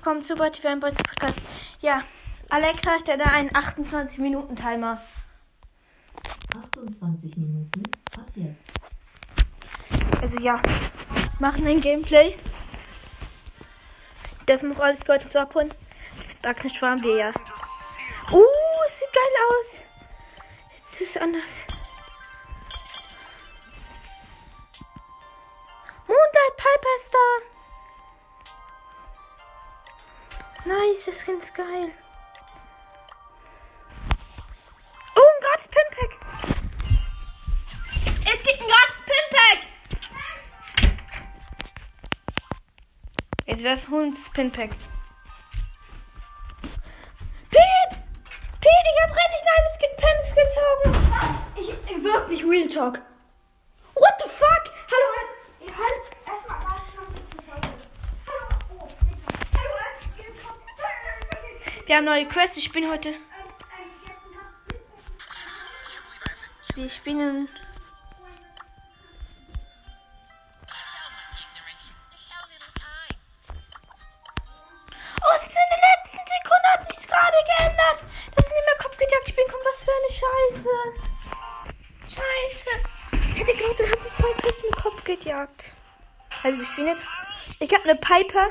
willkommen zu Body Boys Podcast. Ja, Alexa hat ja da einen 28-Minuten-Timer. 28 Minuten ab jetzt. Also ja, machen ein Gameplay. Dürfen noch alles Gold und so abholen. Das Backnisch sparen wir ja. Uh, sieht geil aus. Jetzt ist es anders. Moonlight Piper ist da. Nice, das Skin ist geil. Oh, ein gratis Pinpack. Es gibt ein gratis Pinpack. Jetzt wir uns Pinpack. Pete! Pete, ich hab richtig nice Pins gezogen. Was? Ich wirklich Real Talk. What the fuck? Hallo, ihr halt erstmal mal. Haben neue Quests. Ich bin heute. Wir spielen. Oh, es ist in der letzten Sekunde hat sich's gerade geändert. Das ist nicht mehr Kopfgejagt spielen kommt. Was für eine Scheiße. Scheiße. Hätte gedacht, du hast zwei mit Kopf gejagt. Also wir spielen jetzt. Ich habe eine Piper.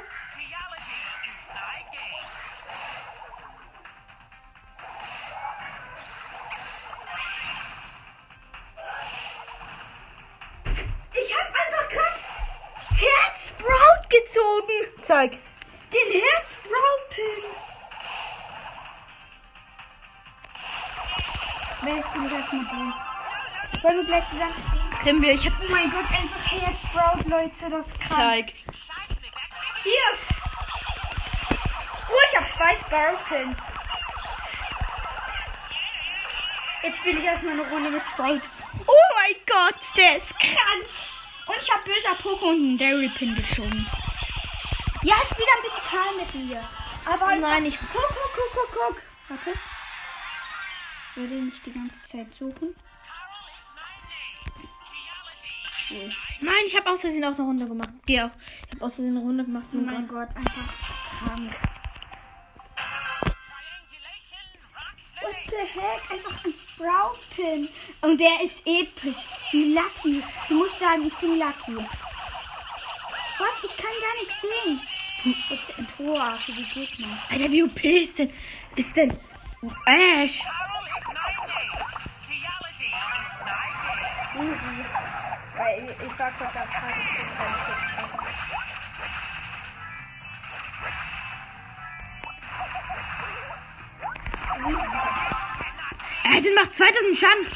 Zeig. Den Herzbraut-Pin. Wer ist denn das mit dir? Wollen wir gleich zusammen spielen? Können wir. Ich habe. Oh mein Gott, einfach Herzsprout, Leute, das krass. Zeig. Hier! Oh, ich habe zwei Sparrow-Pins. Jetzt spiele ich erstmal eine Runde mit Sprout. Oh mein Gott, der ist krank. Und ich habe böser Poco und einen Dairy-Pin gezogen. Ja, spiel dann bitte Karl mit mir. Aber Nein, ich. Guck, guck, guck, guck, guck. Warte. Ich will den nicht die ganze Zeit suchen. Nein, ich habe aus Versehen auch eine Runde gemacht. Geh auf. Ich habe aus Versehen eine Runde gemacht. Oh mein Gott, einfach krank. What the heck? Einfach ein Sprout-Pin. Und der ist episch. Wie Lucky. Du musst sagen, ich bin Lucky. What? Ich kann gar nichts sehen. Jetzt ein Tor für die Gegner. Alter, wie OP ist denn? Ist denn. Ash. Easy. Weil ich, ich war kurz auf ich bin kurz einfach- Ey, der macht 2000 Schaden.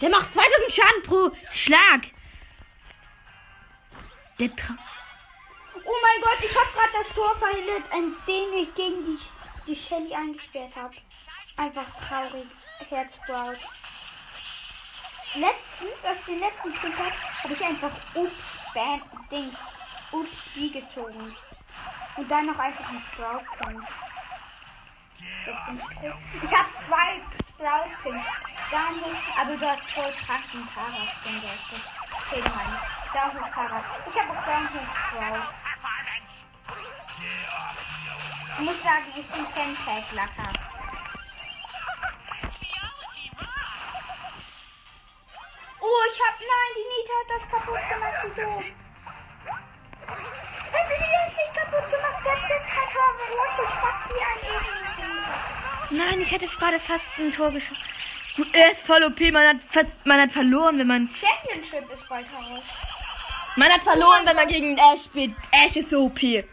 Der macht 2000 Schaden pro Schlag. Der tra Oh mein Gott, ich habe gerade das Tor verhindert, an dem ich gegen die, die Shelly eingesperrt habe. Einfach traurig. Herzbraut. Letztens, auf den letzten Spieltag, habe ich einfach Ups, Bam, Dings, Ups, B gezogen. Und dann noch einfach einen Sprout Pin. Jetzt bin ich tot. Ich habe zwei Sprout Pins. Daniel, aber du hast voll kranken Karas, den ist Okay, Mann. Downhill Karas. Ich habe auch Downhill Sprout. Ich muss sagen, ich bin Fan Lacker. Oh, ich hab. Nein, die Nita hat das kaputt gemacht, wie doof. Hätte die das nicht kaputt gemacht, der hat jetzt kein Tor. What the fuck, wie ein. Nein, ich hätte gerade fast ein Tor geschossen. Er ist voll OP, man hat fast, man hat verloren, wenn man. Championship ist bald heraus. Man hat verloren, wenn man gegen Ash spielt. Ash ist so OP. Ich weiß.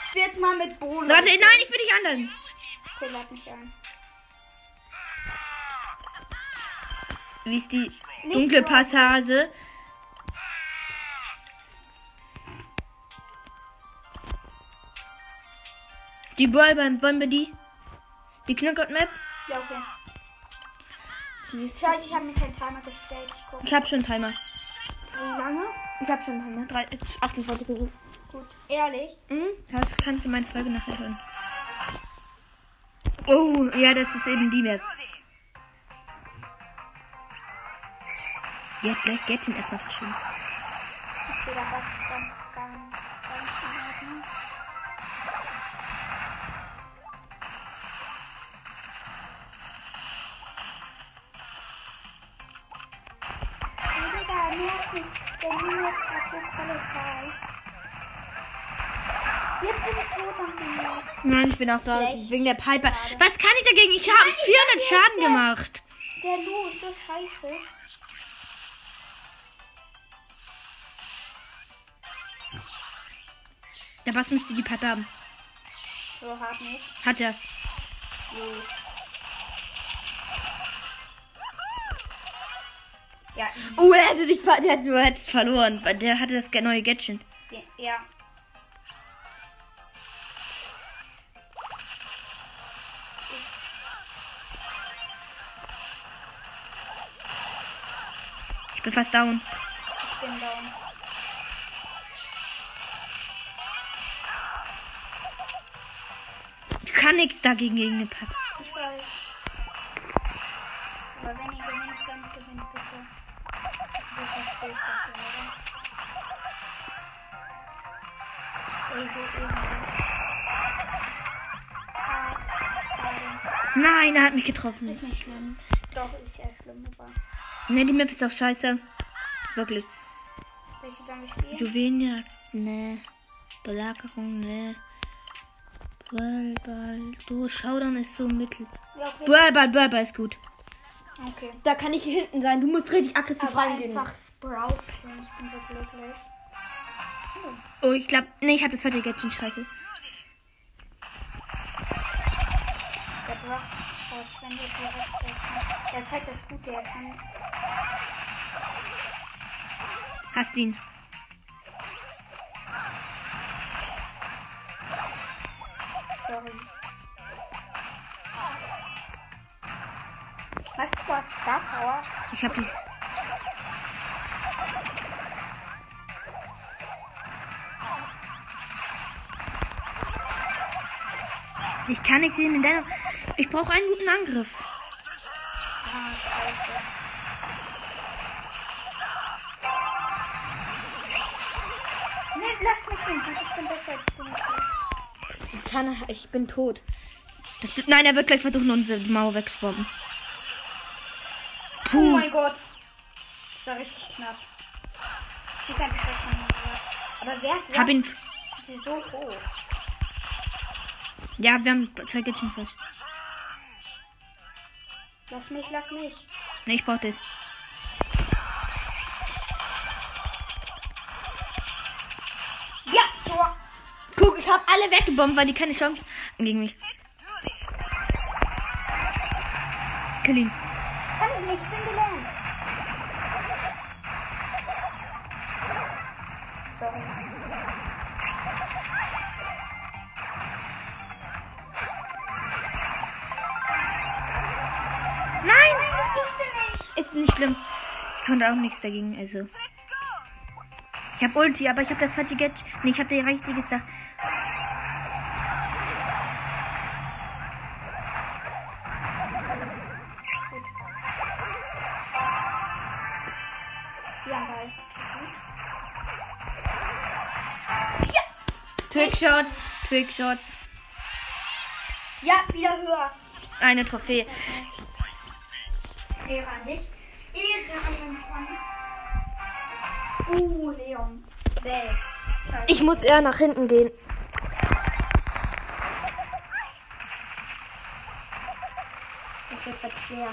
Ich spiel jetzt mal mit Bohnen. Warte, nein, ich will dich anderen. Okay, lad mich ein. Wie ist die dunkle Passage? Die Ballbein, wollen wir die? Die Knockout Map? Ja, okay. Die Scheiße, ich habe mir keinen Timer gestellt. Ich guck. ich habe schon einen Timer. Wie lange? Ich habe schon meine 3, 28 Minuten. Gut, ehrlich? Mhm. Das kannst du meine Folge nachher hören. Oh, ja, das ist eben die Map. Jetzt hat gleich Gettin erstmal verschwunden. Ich sehe der Nino ist gerade so kolossal. Jetzt bin ich tot am Nino. Nein, ich bin auch da. Schlecht. Wegen der Piper. Was kann ich dagegen? Ich habe 400 Schaden gemacht. Der Lu ist so scheiße. Ja, was müsste die Piper haben? So hart nicht. Hat er. Lu. Ja, Oh, er hätte sich der hat, du hättest verloren, weil der hatte das neue Gadget. ja. Ich bin fast down. Ich bin down. Ich kann nichts dagegen gegen eine Piper. Das. Nein, er hat mich getroffen. Ist nicht schlimm. Doch, ist ja schlimm, aber. Ne, die Map ist doch scheiße. Wirklich. Welche sollen wir spielen? Juwelen, ne. Belagerung, ne. Ballball. Du, Showdown ist so mittel. Ja, okay. Ballball, Ballball ist gut. Okay. Da kann ich hier hinten sein. Du musst richtig aggressiv Aber reingehen. einfach Sprout. Ich bin so glücklich. Oh, ich glaube, nee, ich habe das zweite Gadget. Scheiße. Der Brock verschwendet direkt. Der ist halt das Gute, er kann. Hast ihn. Sorry. Gerade Star Power? Ich hab die. Ich kann nichts sehen in deiner. Ich brauche einen guten Angriff. Ah, scheiße. Nee, lass mich hin. Ich bin besser als du. Ich kann. Ich bin tot. Das, nein, er wird gleich versuchen, unsere Mauer wegzubomben. Gott. Das war richtig knapp. Ich kann nicht Aber wer Hab ihn. sie so hoch? Ja, wir haben zwei Gadgets fest. Lass mich, lass mich. Nee, ich brauch das. Ja, Tor. Guck, ich hab alle weggebombt, weil die keine Chance gegen mich. Kill ihn. Kann ich nicht, ich bin gelernt. Sorry. Nein! Ich wusste nicht. Ist nicht schlimm. Ich konnte auch nichts dagegen, also. Ich hab Ulti, aber ich hab das falsche Gadget. Nee, ich hab die richtige Sache. Trickshot, Trickshot. Ja, wieder höher. Eine Trophäe. Ehre an dich. Ehre an Freund. Uh, Leon. Ich muss eher nach hinten gehen. Das wird jetzt schwer.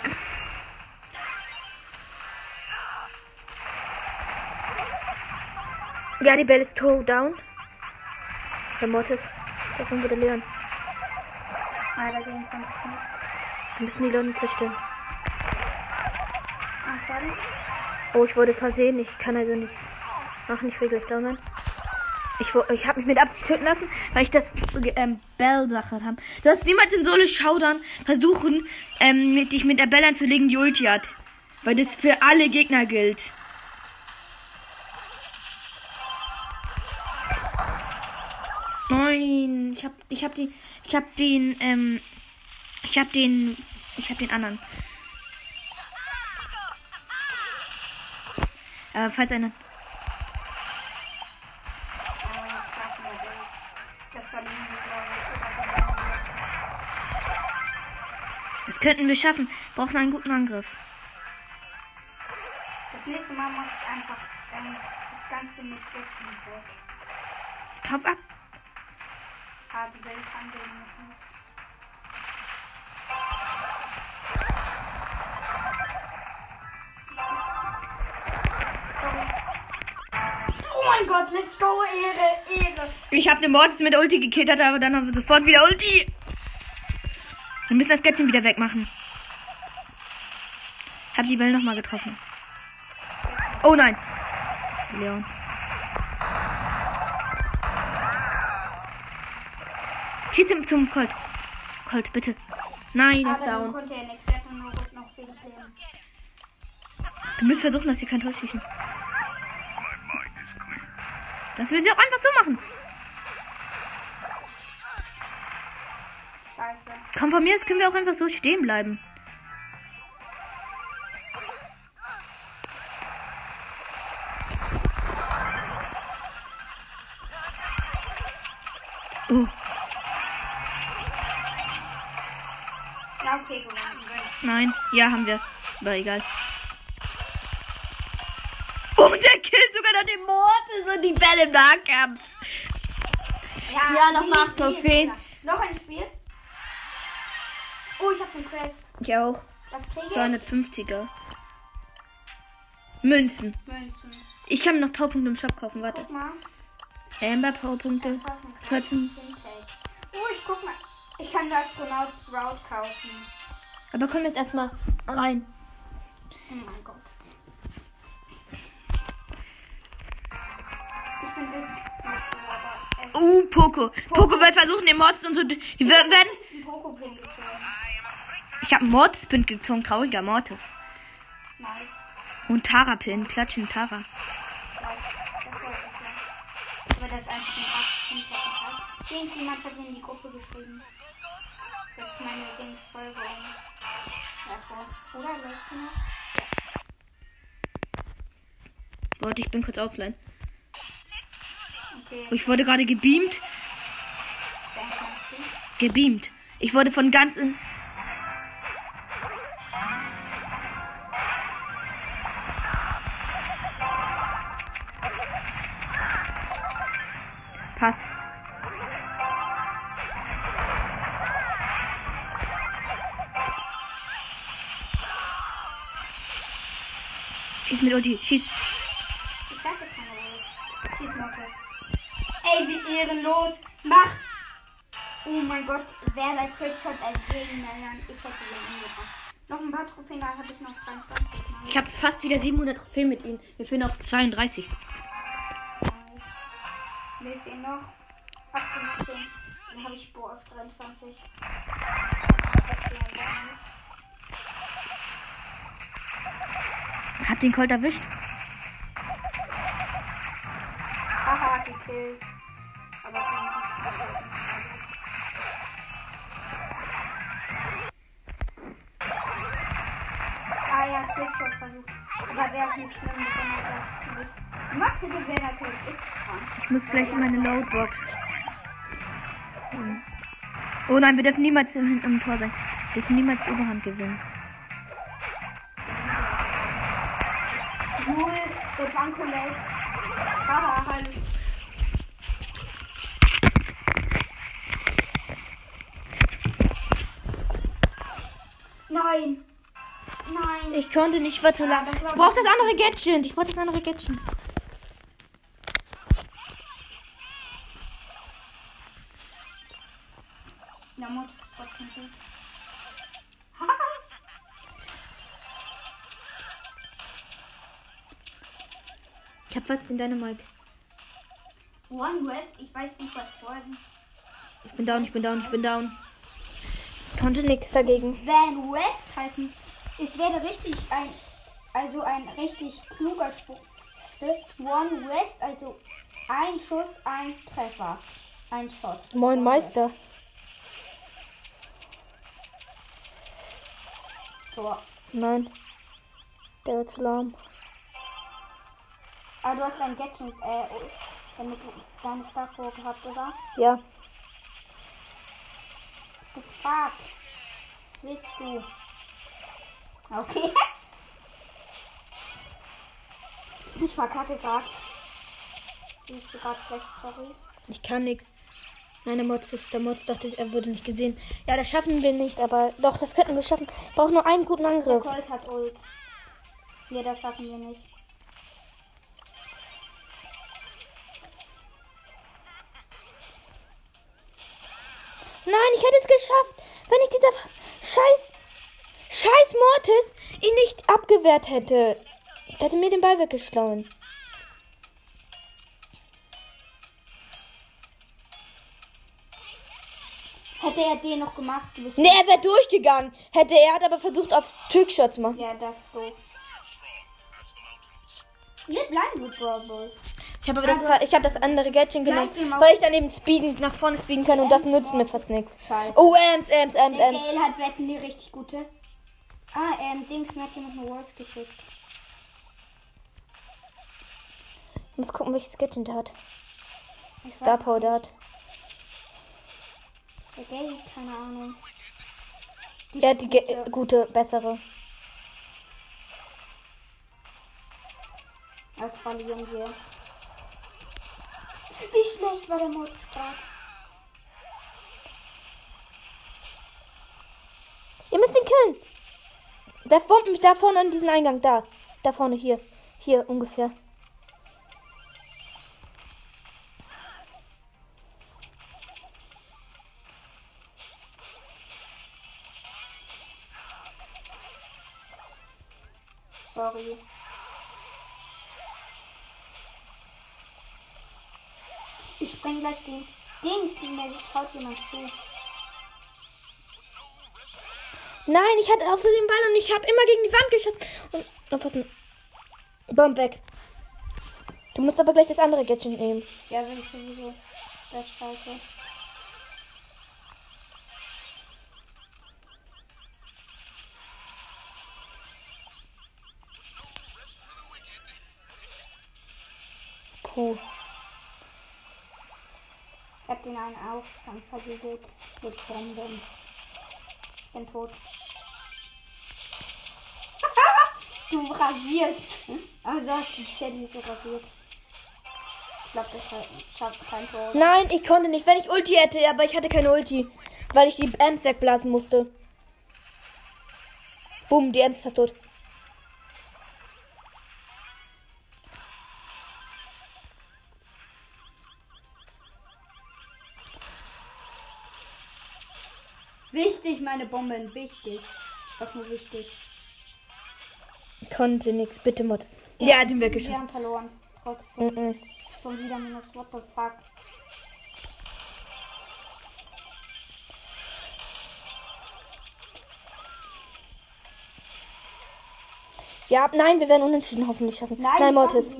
Ja, die Belle ist toe down. Der Mortis. Davon würde Leon. Ah, dagegen kommt es nicht. Wir müssen die Leute zerstören. Ah, schade. Oh, ich wurde versehen. Ich kann also nichts machen. Ich will gleich sein. Ich, ich habe mich mit Absicht töten lassen, weil ich das ähm, Bell-Sache habe. Du hast niemals in so eine Showdown versuchen, ähm, mit, dich mit der Bell anzulegen, die Ulti hat. Weil das für alle Gegner gilt. Nein, ich hab, ich hab die, ich hab den, ähm, ich hab den, ich hab den anderen. Äh, falls einer. Das könnten wir schaffen. Brauchen einen guten Angriff. Das nächste Mal mache ich einfach ähm, das Ganze mit Blitzen weg. Top ab. Ah, die Welt kann den nicht. Oh mein Gott, let's go, Ehre, Ehre. Ich habe den Mortis mit Ulti gekillt, aber dann haben wir sofort wieder Ulti. Wir müssen das Gadget wieder wegmachen. Hab die Bälle nochmal getroffen. Oh nein. Leon. Schieß ihm zum Colt. Colt, bitte. Nein, er ist down. konnte er nichts, er hat nur noch viel Leben. Wir müssen versuchen, dass sie kein Tor schießen. Das will sie auch einfach so machen. Scheiße. Komm, von mir aus können wir auch einfach so stehen bleiben. Ja, haben wir. Aber egal. Und der killt sogar noch den Mortis und die Bälle im Nahkampf. Ja, noch die- mal die- Trophäen. Noch ein Spiel. Oh, ich hab den Quest. Ich auch. Was kriege ich? 250er. Münzen. Münzen. Ich kann mir noch Powerpunkte im Shop kaufen. Warte. Guck mal. Amber Powerpunkte. 14. Oh, ich guck mal. Ich kann das Astronaut Sprout kaufen. Aber komm jetzt erstmal rein. Oh mein Gott. Ich bin es Uh, Poco. Poco wird versuchen, den Mortis und so. Die wer- werden. Ich habe einen Mortis-Pin gezogen. Trauriger Mortis. Nice. Und Tara-Pin. Klatschen Tara. Nice. Das. Aber das ist einfach ein 8 5 Irgendjemand hat in die Gruppe geschrieben. Das ist meine Dingsfolge. Vor. Oder läuft noch? Warte, ich bin kurz offline. Okay. Ich wurde gerade gebeamt. Gebeamt. Ich wurde von ganz in. Schieß mit Ulti. Schieß. Ich dachte keine Rolle. Schieß Mortis. Ey, wie ehrenlos. Mach! Oh mein Gott, wer der Trickshot entgegen Ich hätte den umgebracht. Noch ein paar Trophäen, da habe ich noch 22 Mal. Ich habe fast wieder 700 Trophäen mit ihnen. Wir fehlen noch 32. Nice. Mir fehlen noch 18. Dann habe ich Bo auf 23. Das wäre gar nicht. Hab den Colt erwischt. Haha, gekillt. Aber Ah ja, Trickshot versucht. Aber wäre auch nicht schlimm, wenn er das macht. Hätte wäre natürlich echt dran. Ich muss gleich in meine Loadbox. Oh nein, wir dürfen niemals im, im Tor sein. Wir dürfen niemals die Oberhand gewinnen. Null, der Blanco lädt. Haha, halt. Nein. Nein. Ich konnte nicht, zu lang. war Ich brauche das andere Gadget. Ich brauche das andere Gadget. Fast den Dynamite. One West, ich weiß nicht, was vorhin. Ich bin down, ich bin down, ich bin down. Ich konnte nichts dagegen. Van West heißen. Es wäre richtig ein, also ein richtig kluger Spruch. One West, also ein Schuss, ein Treffer. Ein Shot. Moin Meister. Tor. Nein. Der wird zu lahm. Aber du hast dein Gadget, äh, damit du deine Star gehabt, oder? Ja. The fuck? Was willst du? Okay. Ich verkacke grad. Ich bin grad schlecht, sorry. Ich kann nix. Meine Mods ist der Mods dachte, er würde nicht gesehen. Ja, das schaffen wir nicht, aber doch, das könnten wir schaffen. Braucht nur einen guten Der Angriff. Colt hat Ult. Nee, das schaffen wir nicht. Nein, ich hätte es geschafft, wenn ich dieser scheiß scheiß Mortis ihn nicht abgewehrt hätte. Der hätte mir den Ball weggeschlagen. Hätte er den noch gemacht. Nee, er wäre durchgegangen. Hätte er hat aber versucht aufs Trickshot zu machen. Ja, das ist doof. Wir bleiben mit Brawl. Ich habe aber das, ver- ich habe das andere Gadget genommen, weil ich dann eben speeden, nach vorne speeden kann und das nützt mir fast nichts. Scheiße. Oh, Ems, Ems, Ems, Ems. Gale hat Wetten, die richtig gute. Ah, ähm, Dings, mir hat hier noch eine Wars geschickt. Ich muss gucken, welches Gadget der hat. Ich Star weiß Power nicht. der hat. Der Gale, keine Ahnung. Er hat die äh, gute, bessere. Das verlieren wir. Wie schlecht war der Modus gerade? Ihr müsst ihn killen. Wer bombt mich da vorne an diesen Eingang? Da. Da vorne, hier. Hier ungefähr. Sorry. Ich spreng gleich den Dings, mir schaut jemand zu. Nein, ich hatte auf so den Ball und ich habe immer gegen die Wand geschossen. Und aufpassen. Bomb weg. Du musst aber gleich das andere Gadget nehmen. Ja, will ich sowieso. Das scheiße. Den einen Ausgang versiegelt mit Bomben. Ich bin tot. du rasierst. Also hast du Shelly so rasiert. Ich glaube, das scha- schafft kein Tor. Nein, ich konnte nicht, wenn ich Ulti hätte, aber ich hatte keine Ulti. Weil ich die Ems wegblasen musste. Boom, die Ems fast tot. Meine Bomben, wichtig. Doch nur wichtig. Konnte nix, bitte Mods. Ja, ihn Wir weggeschossen. haben verloren. Trotzdem. Mhm. Schon wieder minus. What the fuck? Ja, nein, wir werden unentschieden hoffentlich schaffen. Nein, das Mortis.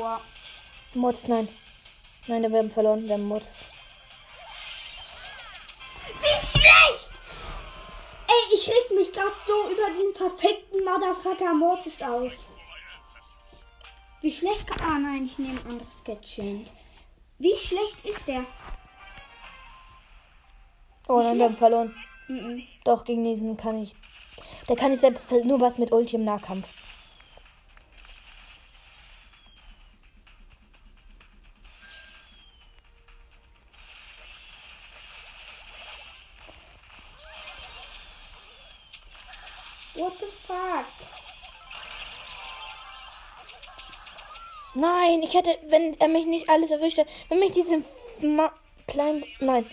Tor. Mortis, nein. Nein, wir haben verloren. Wir haben Mortis. Wie schlecht! Ey, ich reg mich gerade so über den perfekten Motherfucker Mortis auf. Wie schlecht. Ah nein, ich nehme ein anderes Gadget. Wie schlecht ist der? Oh nein, wir haben verloren. Mhm. Doch, gegen diesen kann ich. Der kann ich selbst nur was mit Ulti im Nahkampf. Nein, ich hätte, wenn er mich nicht alles erwischt hätte, wenn mich diese Ma kleinen. Nein.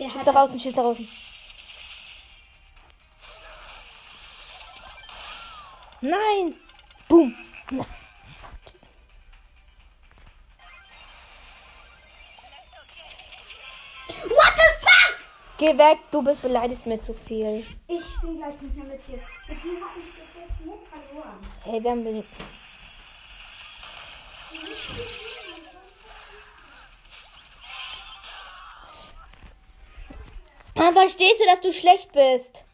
Der Schieß da draußen, schieß da draußen. Nein! Boom! Geh weg, du beleidigst mir zu viel. Ich spiele gleich nicht mehr mit dir. Mit dir habe ich bis jetzt nur verloren. Hey, wir haben den. Ah, verstehst du, dass du schlecht bist?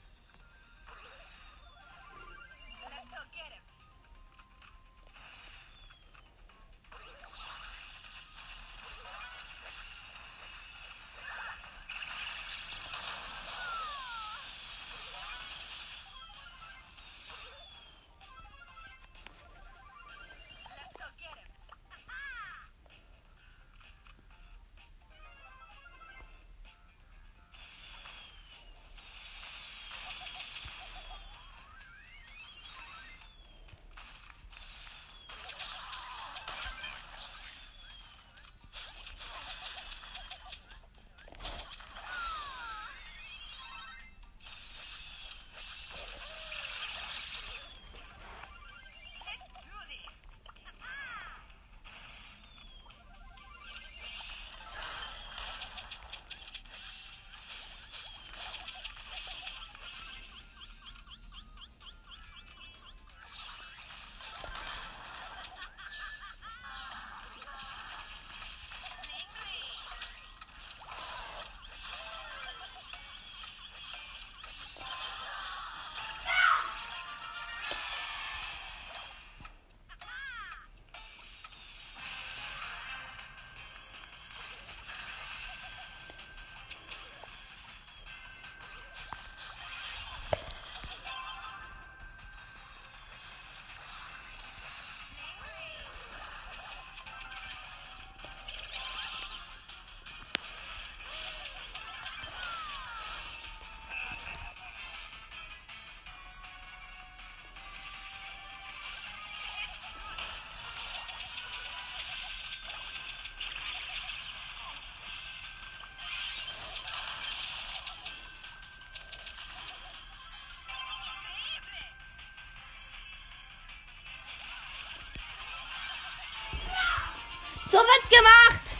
So wird's gemacht.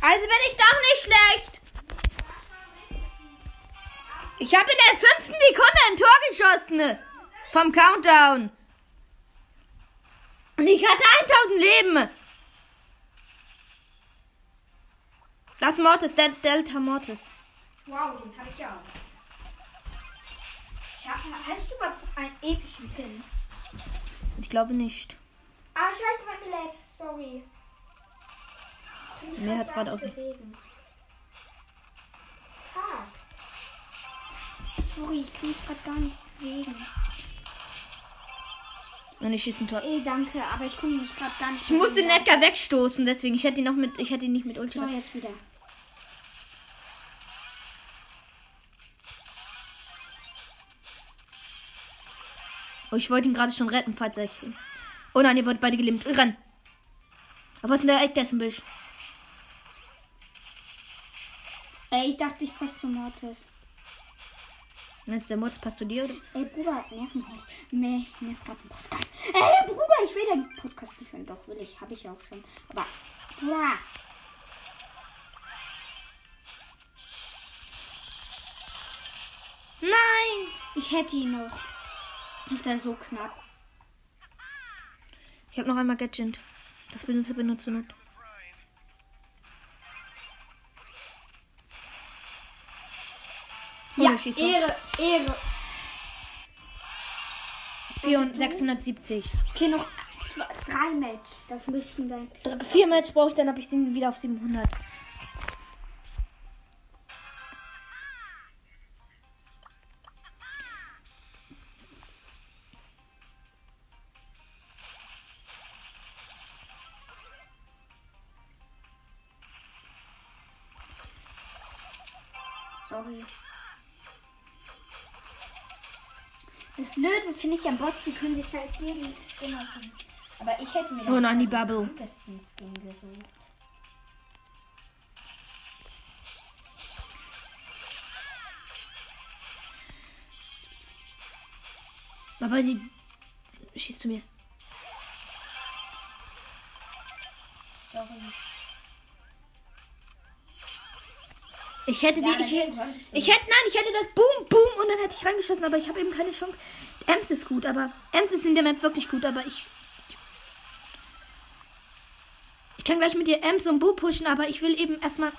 Also bin ich doch nicht schlecht. Ich habe in der fünften Sekunde ein Tor geschossen. Vom Countdown. Und ich hatte 1000 Leben. Das Mortis, der Delta Mortis. Wow, den habe ich auch. Ich hab, hast du überhaupt einen epischen Pin? Ich glaube nicht. Ah, scheiße, mein Lag. Sorry. Mir gar gerade auch. Sorry, ich kann mich gerade gar nicht bewegen. Und ich schieße ein Tor. Ey, danke, aber ich konnte mich gerade gar nicht Ich musste den Edgar wegstoßen, deswegen. Ich hätte ihn noch mit. Ich hätte ihn nicht mit Ulti. So, jetzt wieder. Oh, ich wollte ihn gerade schon retten, falls ich. Oh nein, ihr wollt beide gelähmt. Renn. Aber was ist denn der Eck dessen Bisch? Ey, ich dachte, ich passe zu Mortis. Meinst du, der Mortis passt zu dir? Oder? Ey, Bruder, nerv mich nicht. Nee, nerv gerade den Podcast. Ey, Bruder, ich will den Podcast nicht hören. Doch, will ich. Habe ich auch schon. Aber, Bruder. Nein! Ich hätte ihn noch. Ist er so knapp? Ich habe noch einmal Gadget. Das benutze benutze nicht. Oh, noch. Ehre, Ehre. 400, 670. Okay, noch zwei, drei Match. Das müssten dann. Drei- Vier Match brauche ich, dann habe ich sie wieder auf 700. Ich am Bot, sie können sich halt jeden Skin aussuchen. Aber ich hätte mir Oh nein, die den Bubble. besten Skin gesucht. Aber die. Schießt zu mir. Sorry. Ich hätte die. Ja, Ich, konntest du ich hätte. Nein, ich hätte das Boom, Boom und dann hätte ich reingeschossen, aber ich habe eben keine Chance. Ems ist gut, aber. Ems ist in der Map wirklich gut, aber ich. Ich kann gleich mit dir Ems und Bo pushen, aber ich will eben erstmal.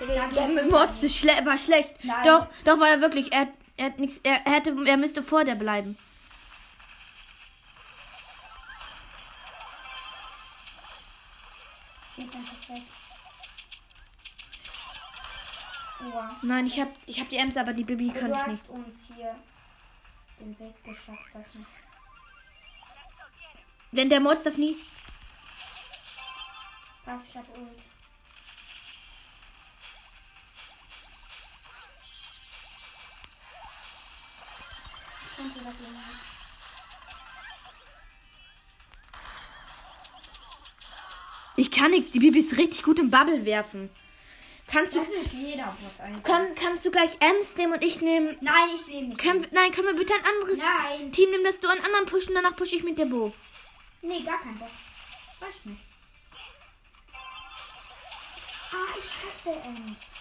Der, Der mit schle war schlecht. Nein. Doch, doch war er wirklich. Er, er hat nichts. Er, er hätte. Er müsste vor der bleiben. Nein, ich hab, ich hab die Ems, aber die Bibi kann du ich hast nicht. uns hier den Weg geschafft. Das nicht. Wenn der darf nie. Pass, ich hab Ult. Du das nehmen? Ich kann nichts. Die Bibi ist richtig gut im Bubble werfen. Kannst du. Das ist jeder Platz 1. Kann, kannst du gleich Ems nehmen und ich nehme. Nein, ich nehme nicht. Können, nein, können wir bitte ein anderes Nein. Team nehmen, dass du einen anderen pushen, danach pushe ich mit der Bo. Nee, gar kein Bock. Weiß nicht. Ah, ich hasse Ems.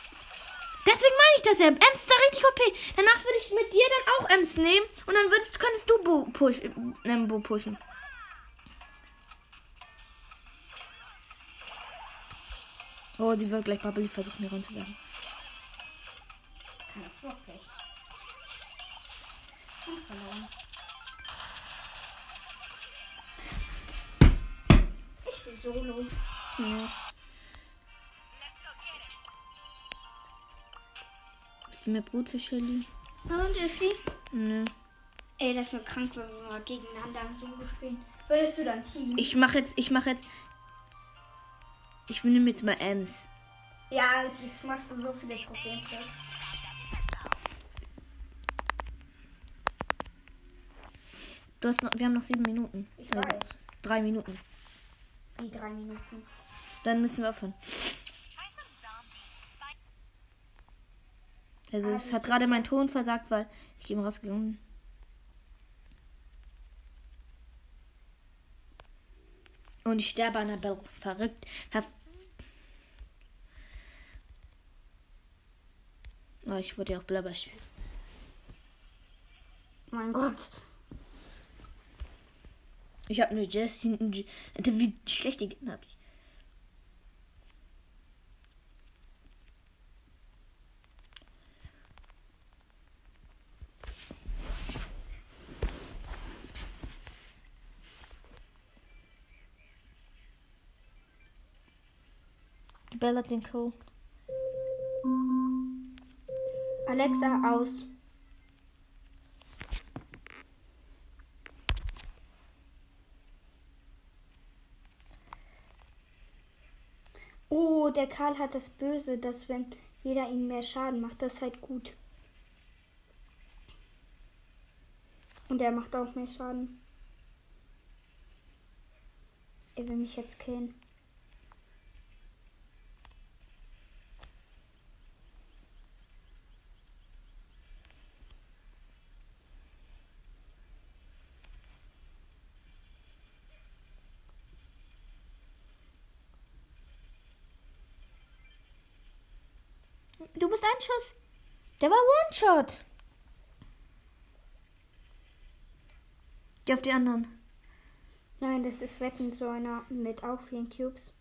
Deswegen meine ich das ja. Ems ist da richtig OP. Danach würde ich mit dir dann auch Ems nehmen und dann würdest, könntest du Bo, push, ähm, Bo pushen. Oh, sie wird gleich Bubble versuchen, mir ranzuwerfen. Kann das wirklich. Und verloren. Ich will Solo. Ja. Bisschen mehr Brot für Shelly. Und ist sie? Nö. Ey, das wäre krank, wenn wir mal gegeneinander in Solo spielen. Würdest du dann Team? Ich mache jetzt, ich mache jetzt. Ich nehme jetzt mal Ems. Ja, jetzt machst du so viele Trophäen. Du hast noch, wir haben noch sieben Minuten. Ich Also, weiß. drei Minuten. Wie drei Minuten. Dann müssen wir aufhören. Also es hat gerade mein Ton versagt, weil ich eben rausgegangen bin. Und ich sterbe an Bell. Verrückt. Ver oh, ich wurde ja auch blabber spielen. Mein Gott. Ich habe eine Jessie. Alter, Wie schlechte Gegner habe ich. Bella den Kill. Alexa aus. Oh, der Karl hat das Böse, dass wenn jeder ihm mehr Schaden macht, das ist halt gut. Und er macht auch mehr Schaden. Er will mich jetzt killen. Du bist ein Schuss. Der war One-Shot. Geh auf die anderen. Nein, das ist Wetten so einer mit auch vielen Cubes.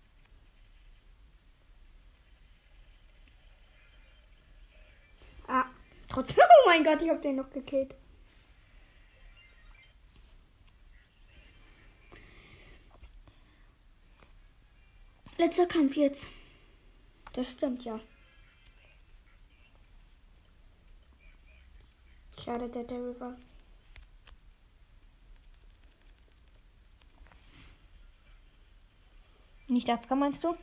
Ah, trotzdem. Oh mein Gott, ich hab den noch gekillt. Letzter Kampf jetzt. Das stimmt ja. Schade, der Daryl war. Nicht AFK, meinst du?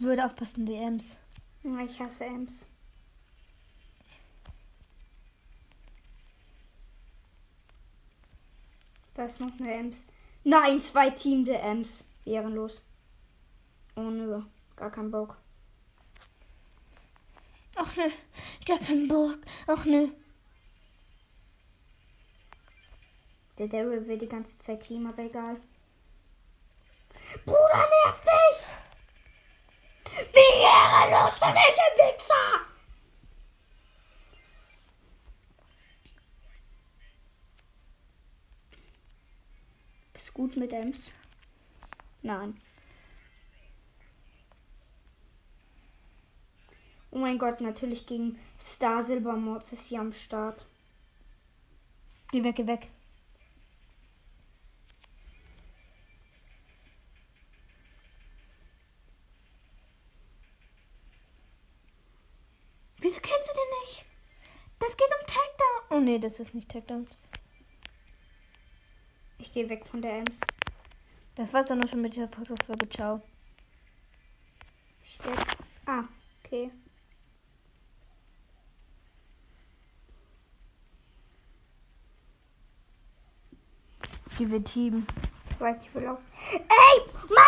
Würde aufpassen, die Ems. Ich hasse Ems. Da ist noch eine Ems. Nein, zwei Team der Ems. Ehrenlos. Oh nö, gar kein Bock. Ach ne, gar keinen Bock. Ach ne. Der Daryl will die ganze Zeit Team, aber egal. Bruder, nerv dich! Wie ehrenlos von welcher Wichser! Bist gut mit Ems? Nein. Oh mein Gott, natürlich gegen Star Silber Mords ist sie am Start. Geh weg, geh weg. Wieso kennst du den nicht? Das geht um Takedown. Oh nee, das ist nicht Takedown. Ich gehe weg von der Ems. Das war's dann auch schon mit der Podcast-Folge. Ciao. Steht. Ah, okay. Die wir teamen. Ich weiß, ich will auch. Ey, Mann!